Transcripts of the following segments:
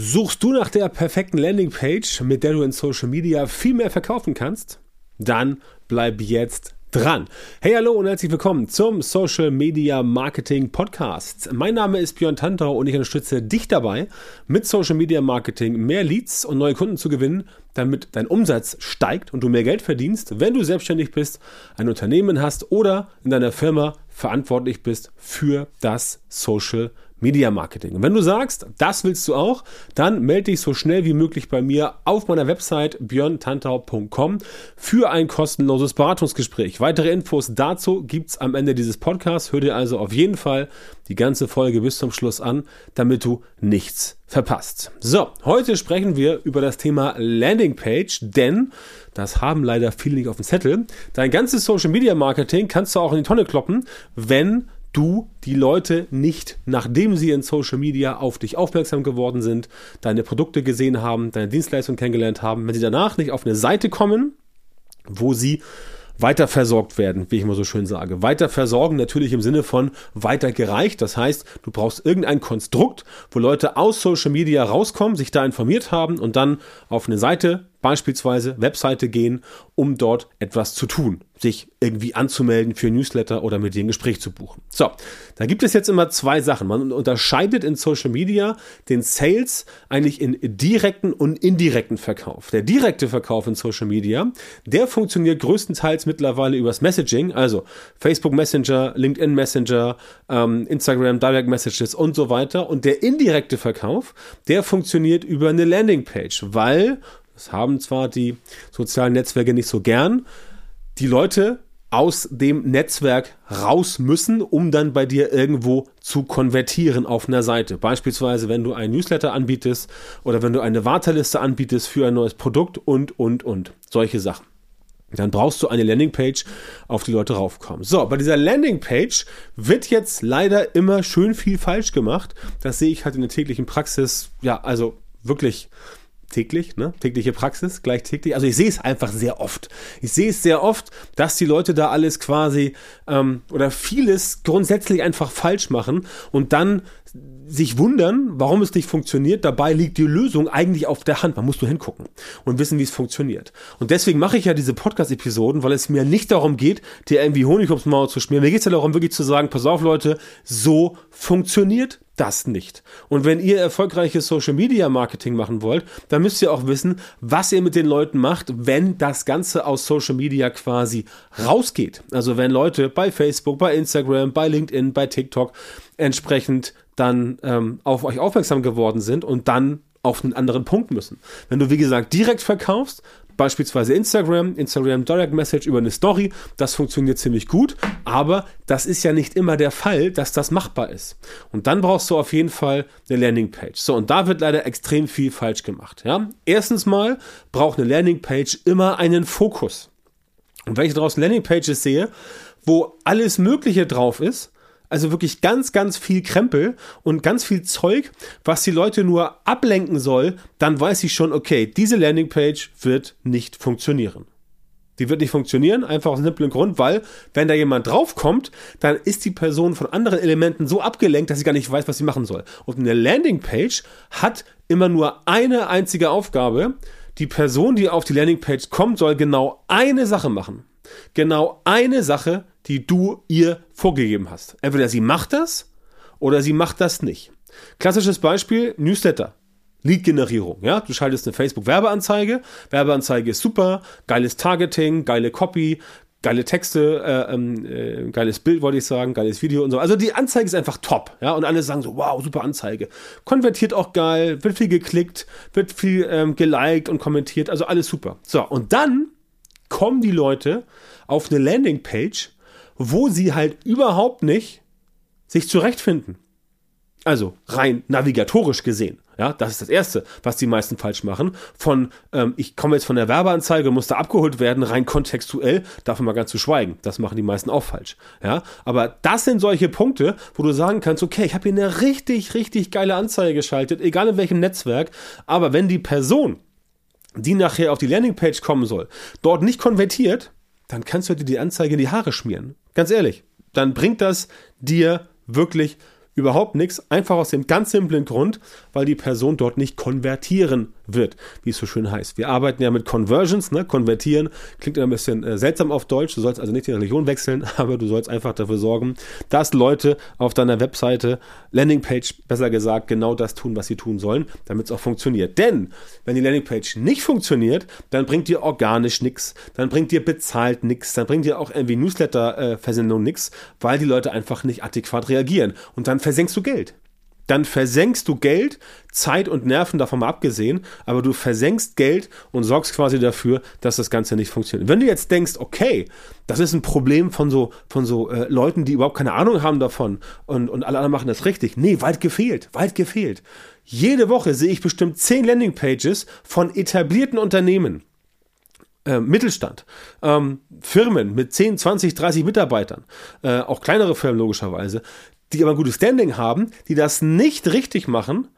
Suchst du nach der perfekten Landingpage, mit der du in Social Media viel mehr verkaufen kannst? Dann bleib jetzt dran. Hey, hallo und herzlich willkommen zum Social Media Marketing Podcast. Mein Name ist Björn Tantau und ich unterstütze dich dabei, mit Social Media Marketing mehr Leads und neue Kunden zu gewinnen, damit dein Umsatz steigt und du mehr Geld verdienst, wenn du selbstständig bist, ein Unternehmen hast oder in deiner Firma verantwortlich bist für das Social Media Marketing. Und wenn du sagst, das willst du auch, dann melde dich so schnell wie möglich bei mir auf meiner Website björntantau.com für ein kostenloses Beratungsgespräch. Weitere Infos dazu gibt's am Ende dieses Podcasts. Hör dir also auf jeden Fall die ganze Folge bis zum Schluss an, damit du nichts verpasst. So, heute sprechen wir über das Thema Landingpage, denn das haben leider viele nicht auf dem Zettel. Dein ganzes Social Media Marketing kannst du auch in die Tonne kloppen, wenn du die Leute nicht, nachdem sie in Social Media auf dich aufmerksam geworden sind, deine Produkte gesehen haben, deine Dienstleistung kennengelernt haben, wenn sie danach nicht auf eine Seite kommen, wo sie weiter versorgt werden, wie ich immer so schön sage. Weiter versorgen natürlich im Sinne von weiter gereicht. Das heißt, du brauchst irgendein Konstrukt, wo Leute aus Social Media rauskommen, sich da informiert haben und dann auf eine Seite beispielsweise Webseite gehen, um dort etwas zu tun, sich irgendwie anzumelden für Newsletter oder mit dir ein Gespräch zu buchen. So, da gibt es jetzt immer zwei Sachen. Man unterscheidet in Social Media den Sales eigentlich in direkten und indirekten Verkauf. Der direkte Verkauf in Social Media, der funktioniert größtenteils mittlerweile übers Messaging, also Facebook Messenger, LinkedIn Messenger, ähm, Instagram Direct Messages und so weiter. Und der indirekte Verkauf, der funktioniert über eine Landingpage, weil das haben zwar die sozialen Netzwerke nicht so gern. Die Leute aus dem Netzwerk raus müssen, um dann bei dir irgendwo zu konvertieren auf einer Seite. Beispielsweise, wenn du einen Newsletter anbietest oder wenn du eine Warteliste anbietest für ein neues Produkt und, und, und. Solche Sachen. Dann brauchst du eine Landingpage, auf die Leute raufkommen. So, bei dieser Landingpage wird jetzt leider immer schön viel falsch gemacht. Das sehe ich halt in der täglichen Praxis, ja, also wirklich täglich, ne? tägliche Praxis, gleich täglich. Also ich sehe es einfach sehr oft. Ich sehe es sehr oft, dass die Leute da alles quasi ähm, oder vieles grundsätzlich einfach falsch machen und dann sich wundern, warum es nicht funktioniert. Dabei liegt die Lösung eigentlich auf der Hand. Man muss nur hingucken und wissen, wie es funktioniert. Und deswegen mache ich ja diese Podcast-Episoden, weil es mir nicht darum geht, dir irgendwie Honig ums Maul zu schmieren. Mir geht es ja darum, wirklich zu sagen, pass auf Leute, so funktioniert das nicht. Und wenn ihr erfolgreiches Social Media Marketing machen wollt, dann müsst ihr auch wissen, was ihr mit den Leuten macht, wenn das Ganze aus Social Media quasi rausgeht. Also wenn Leute bei Facebook, bei Instagram, bei LinkedIn, bei TikTok entsprechend dann ähm, auf euch aufmerksam geworden sind und dann auf einen anderen Punkt müssen. Wenn du, wie gesagt, direkt verkaufst, beispielsweise Instagram, Instagram Direct Message über eine Story, das funktioniert ziemlich gut, aber das ist ja nicht immer der Fall, dass das machbar ist. Und dann brauchst du auf jeden Fall eine Landingpage. So, und da wird leider extrem viel falsch gemacht. Ja? Erstens mal braucht eine Landingpage immer einen Fokus. Und wenn ich draußen Landingpages sehe, wo alles Mögliche drauf ist, also wirklich ganz, ganz viel Krempel und ganz viel Zeug, was die Leute nur ablenken soll, dann weiß ich schon, okay, diese Landingpage wird nicht funktionieren. Die wird nicht funktionieren, einfach aus einem simplen Grund, weil wenn da jemand draufkommt, dann ist die Person von anderen Elementen so abgelenkt, dass sie gar nicht weiß, was sie machen soll. Und eine Landingpage hat immer nur eine einzige Aufgabe. Die Person, die auf die Landingpage kommt, soll genau eine Sache machen. Genau eine Sache, die du ihr vorgegeben hast. Entweder sie macht das oder sie macht das nicht. Klassisches Beispiel, Newsletter. Lead-Generierung, ja, du schaltest eine Facebook-Werbeanzeige, Werbeanzeige ist super, geiles Targeting, geile Copy, geile Texte, äh, ähm, äh, geiles Bild wollte ich sagen, geiles Video und so. Also die Anzeige ist einfach top, ja, und alle sagen so, wow, super Anzeige. Konvertiert auch geil, wird viel geklickt, wird viel ähm, geliked und kommentiert, also alles super. So, und dann kommen die Leute auf eine Landingpage wo sie halt überhaupt nicht sich zurechtfinden. Also rein navigatorisch gesehen. Ja, das ist das Erste, was die meisten falsch machen. Von, ähm, ich komme jetzt von der Werbeanzeige, muss da abgeholt werden, rein kontextuell, davon mal ganz zu schweigen. Das machen die meisten auch falsch. Ja, aber das sind solche Punkte, wo du sagen kannst, okay, ich habe hier eine richtig, richtig geile Anzeige geschaltet, egal in welchem Netzwerk, aber wenn die Person, die nachher auf die Landingpage kommen soll, dort nicht konvertiert, dann kannst du dir die Anzeige in die Haare schmieren. Ganz ehrlich, dann bringt das dir wirklich Überhaupt nichts. Einfach aus dem ganz simplen Grund, weil die Person dort nicht konvertieren wird, wie es so schön heißt. Wir arbeiten ja mit Conversions, ne? Konvertieren klingt ein bisschen äh, seltsam auf Deutsch. Du sollst also nicht die Religion wechseln, aber du sollst einfach dafür sorgen, dass Leute auf deiner Webseite, Landingpage besser gesagt, genau das tun, was sie tun sollen, damit es auch funktioniert. Denn wenn die Landingpage nicht funktioniert, dann bringt dir organisch nichts, dann bringt dir bezahlt nichts, dann bringt dir auch irgendwie Newsletter-Versendung äh, nichts, weil die Leute einfach nicht adäquat reagieren. Und dann versenkst du Geld. Dann versenkst du Geld, Zeit und Nerven davon mal abgesehen, aber du versenkst Geld und sorgst quasi dafür, dass das Ganze nicht funktioniert. Wenn du jetzt denkst, okay, das ist ein Problem von so, von so äh, Leuten, die überhaupt keine Ahnung haben davon und, und alle anderen machen das richtig. Nee, weit gefehlt, weit gefehlt. Jede Woche sehe ich bestimmt zehn Landingpages von etablierten Unternehmen. Äh, Mittelstand, ähm, Firmen mit 10, 20, 30 Mitarbeitern, äh, auch kleinere Firmen logischerweise, die aber ein gutes Standing haben, die das nicht richtig machen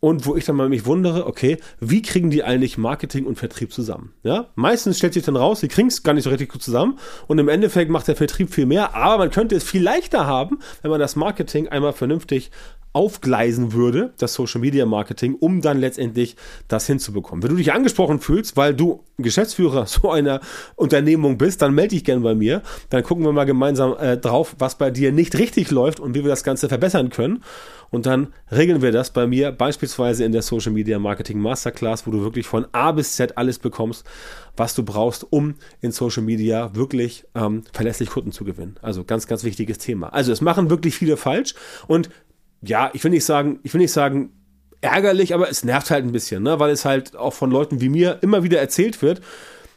und wo ich dann mal mich wundere, okay, wie kriegen die eigentlich Marketing und Vertrieb zusammen? Ja, meistens stellt sich dann raus, sie kriegen es gar nicht so richtig gut zusammen und im Endeffekt macht der Vertrieb viel mehr, aber man könnte es viel leichter haben, wenn man das Marketing einmal vernünftig aufgleisen würde, das Social Media Marketing, um dann letztendlich das hinzubekommen. Wenn du dich angesprochen fühlst, weil du Geschäftsführer so einer Unternehmung bist, dann melde dich gerne bei mir. Dann gucken wir mal gemeinsam äh, drauf, was bei dir nicht richtig läuft und wie wir das Ganze verbessern können. Und dann regeln wir das bei mir beispielsweise in der Social Media Marketing Masterclass, wo du wirklich von A bis Z alles bekommst, was du brauchst, um in Social Media wirklich ähm, verlässlich Kunden zu gewinnen. Also ganz, ganz wichtiges Thema. Also es machen wirklich viele falsch und ja, ich will nicht sagen, ich will nicht sagen ärgerlich, aber es nervt halt ein bisschen, ne? weil es halt auch von Leuten wie mir immer wieder erzählt wird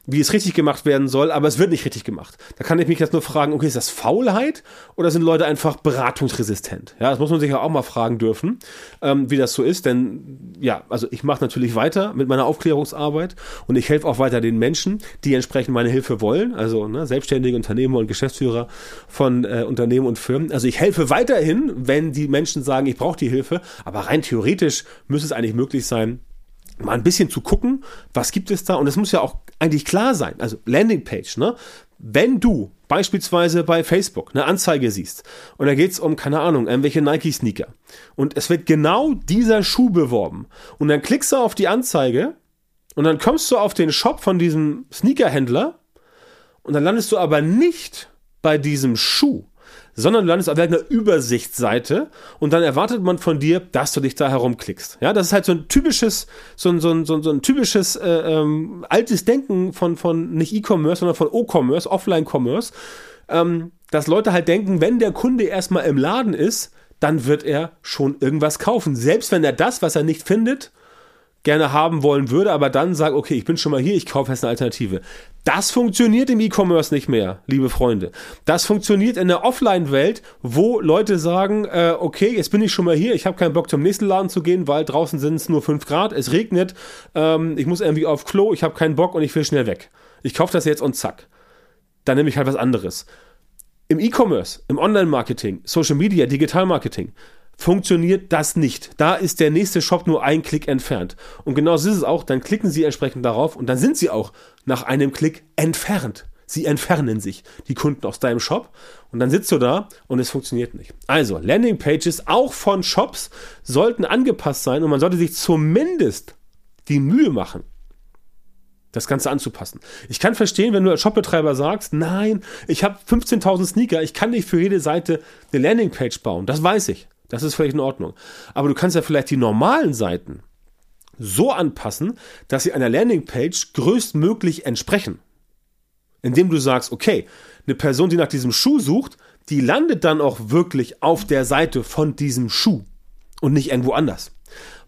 wie es richtig gemacht werden soll, aber es wird nicht richtig gemacht. Da kann ich mich jetzt nur fragen, okay, ist das Faulheit oder sind Leute einfach beratungsresistent? Ja, das muss man sich ja auch mal fragen dürfen, ähm, wie das so ist, denn ja, also ich mache natürlich weiter mit meiner Aufklärungsarbeit und ich helfe auch weiter den Menschen, die entsprechend meine Hilfe wollen, also ne, selbstständige Unternehmer und Geschäftsführer von äh, Unternehmen und Firmen. Also ich helfe weiterhin, wenn die Menschen sagen, ich brauche die Hilfe, aber rein theoretisch müsste es eigentlich möglich sein, mal ein bisschen zu gucken, was gibt es da und es muss ja auch eigentlich klar sein, also Landingpage, ne? Wenn du beispielsweise bei Facebook eine Anzeige siehst und da geht es um, keine Ahnung, irgendwelche Nike-Sneaker und es wird genau dieser Schuh beworben und dann klickst du auf die Anzeige und dann kommst du auf den Shop von diesem Sneakerhändler und dann landest du aber nicht bei diesem Schuh, sondern du landest auf einer Übersichtsseite und dann erwartet man von dir, dass du dich da herumklickst. Ja, das ist halt so ein typisches, so ein, so ein, so ein, so ein typisches äh, ähm, altes Denken von, von nicht E-Commerce, sondern von O-Commerce, Offline-Commerce, ähm, dass Leute halt denken, wenn der Kunde erstmal im Laden ist, dann wird er schon irgendwas kaufen. Selbst wenn er das, was er nicht findet, gerne haben wollen würde, aber dann sagt, okay, ich bin schon mal hier, ich kaufe jetzt eine Alternative. Das funktioniert im E-Commerce nicht mehr, liebe Freunde. Das funktioniert in der Offline-Welt, wo Leute sagen, äh, okay, jetzt bin ich schon mal hier, ich habe keinen Bock zum nächsten Laden zu gehen, weil draußen sind es nur 5 Grad, es regnet, ähm, ich muss irgendwie auf Klo, ich habe keinen Bock und ich will schnell weg. Ich kaufe das jetzt und zack. Dann nehme ich halt was anderes. Im E-Commerce, im Online-Marketing, Social Media, Digital-Marketing funktioniert das nicht. Da ist der nächste Shop nur ein Klick entfernt. Und genau so ist es auch, dann klicken Sie entsprechend darauf und dann sind Sie auch nach einem Klick entfernt. Sie entfernen sich, die Kunden aus deinem Shop und dann sitzt du da und es funktioniert nicht. Also, Landingpages auch von Shops sollten angepasst sein und man sollte sich zumindest die Mühe machen, das Ganze anzupassen. Ich kann verstehen, wenn du als Shopbetreiber sagst, nein, ich habe 15.000 Sneaker, ich kann nicht für jede Seite eine Landingpage bauen. Das weiß ich. Das ist völlig in Ordnung. Aber du kannst ja vielleicht die normalen Seiten so anpassen, dass sie einer Landingpage größtmöglich entsprechen. Indem du sagst, okay, eine Person, die nach diesem Schuh sucht, die landet dann auch wirklich auf der Seite von diesem Schuh und nicht irgendwo anders.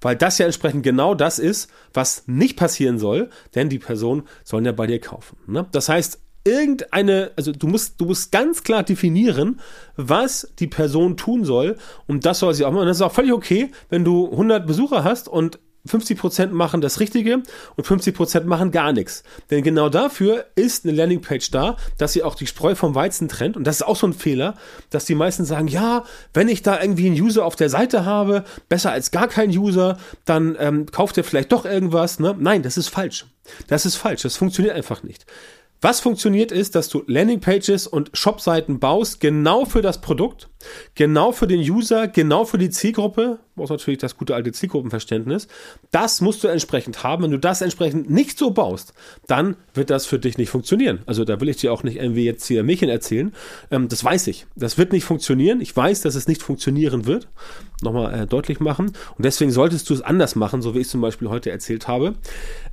Weil das ja entsprechend genau das ist, was nicht passieren soll, denn die Person soll ja bei dir kaufen. Ne? Das heißt, irgendeine, also du musst, du musst ganz klar definieren, was die Person tun soll und das soll sie auch machen. Und das ist auch völlig okay, wenn du 100 Besucher hast und 50% machen das Richtige und 50% machen gar nichts. Denn genau dafür ist eine Landingpage da, dass sie auch die Spreu vom Weizen trennt. Und das ist auch so ein Fehler, dass die meisten sagen, ja, wenn ich da irgendwie einen User auf der Seite habe, besser als gar kein User, dann ähm, kauft er vielleicht doch irgendwas. Ne? Nein, das ist falsch. Das ist falsch. Das funktioniert einfach nicht. Was funktioniert ist, dass du Landingpages und Shopseiten baust, genau für das Produkt, Genau für den User, genau für die Zielgruppe, brauchst natürlich das gute alte Zielgruppenverständnis. Das musst du entsprechend haben. Wenn du das entsprechend nicht so baust, dann wird das für dich nicht funktionieren. Also da will ich dir auch nicht irgendwie jetzt hier Märchen erzählen. Ähm, das weiß ich. Das wird nicht funktionieren. Ich weiß, dass es nicht funktionieren wird. Nochmal äh, deutlich machen. Und deswegen solltest du es anders machen, so wie ich zum Beispiel heute erzählt habe.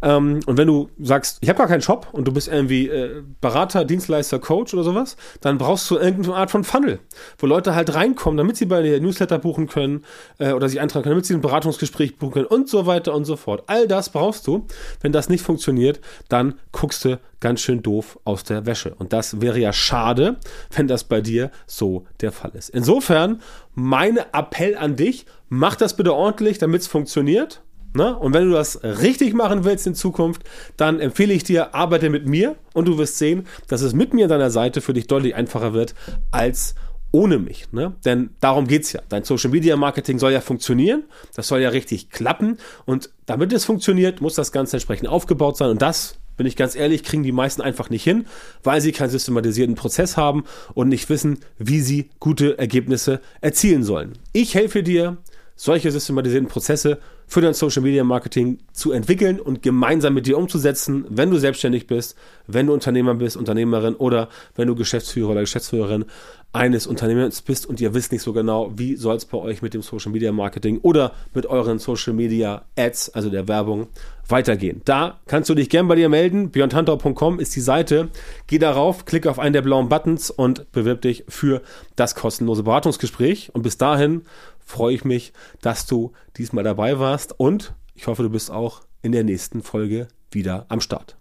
Ähm, und wenn du sagst, ich habe gar keinen Shop und du bist irgendwie äh, Berater, Dienstleister, Coach oder sowas, dann brauchst du irgendeine Art von Funnel, wo Leute halt reinkommen, damit sie bei dir Newsletter buchen können äh, oder sich eintragen können, damit sie ein Beratungsgespräch buchen können und so weiter und so fort. All das brauchst du. Wenn das nicht funktioniert, dann guckst du ganz schön doof aus der Wäsche. Und das wäre ja schade, wenn das bei dir so der Fall ist. Insofern, mein Appell an dich, mach das bitte ordentlich, damit es funktioniert. Ne? Und wenn du das richtig machen willst in Zukunft, dann empfehle ich dir, arbeite mit mir und du wirst sehen, dass es mit mir an deiner Seite für dich deutlich einfacher wird als ohne mich. Ne? Denn darum geht es ja. Dein Social Media Marketing soll ja funktionieren, das soll ja richtig klappen. Und damit es funktioniert, muss das Ganze entsprechend aufgebaut sein. Und das, bin ich ganz ehrlich, kriegen die meisten einfach nicht hin, weil sie keinen systematisierten Prozess haben und nicht wissen, wie sie gute Ergebnisse erzielen sollen. Ich helfe dir, solche systematisierten Prozesse für dein Social Media Marketing zu entwickeln und gemeinsam mit dir umzusetzen, wenn du selbstständig bist, wenn du Unternehmer bist, Unternehmerin oder wenn du Geschäftsführer oder Geschäftsführerin eines Unternehmens bist und ihr wisst nicht so genau, wie soll es bei euch mit dem Social Media Marketing oder mit euren Social Media Ads, also der Werbung, weitergehen. Da kannst du dich gern bei dir melden. björnhunter.com ist die Seite. Geh darauf, klick auf einen der blauen Buttons und bewirb dich für das kostenlose Beratungsgespräch. Und bis dahin freue ich mich, dass du diesmal dabei warst und ich hoffe, du bist auch in der nächsten Folge wieder am Start.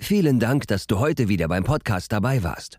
Vielen Dank, dass du heute wieder beim Podcast dabei warst.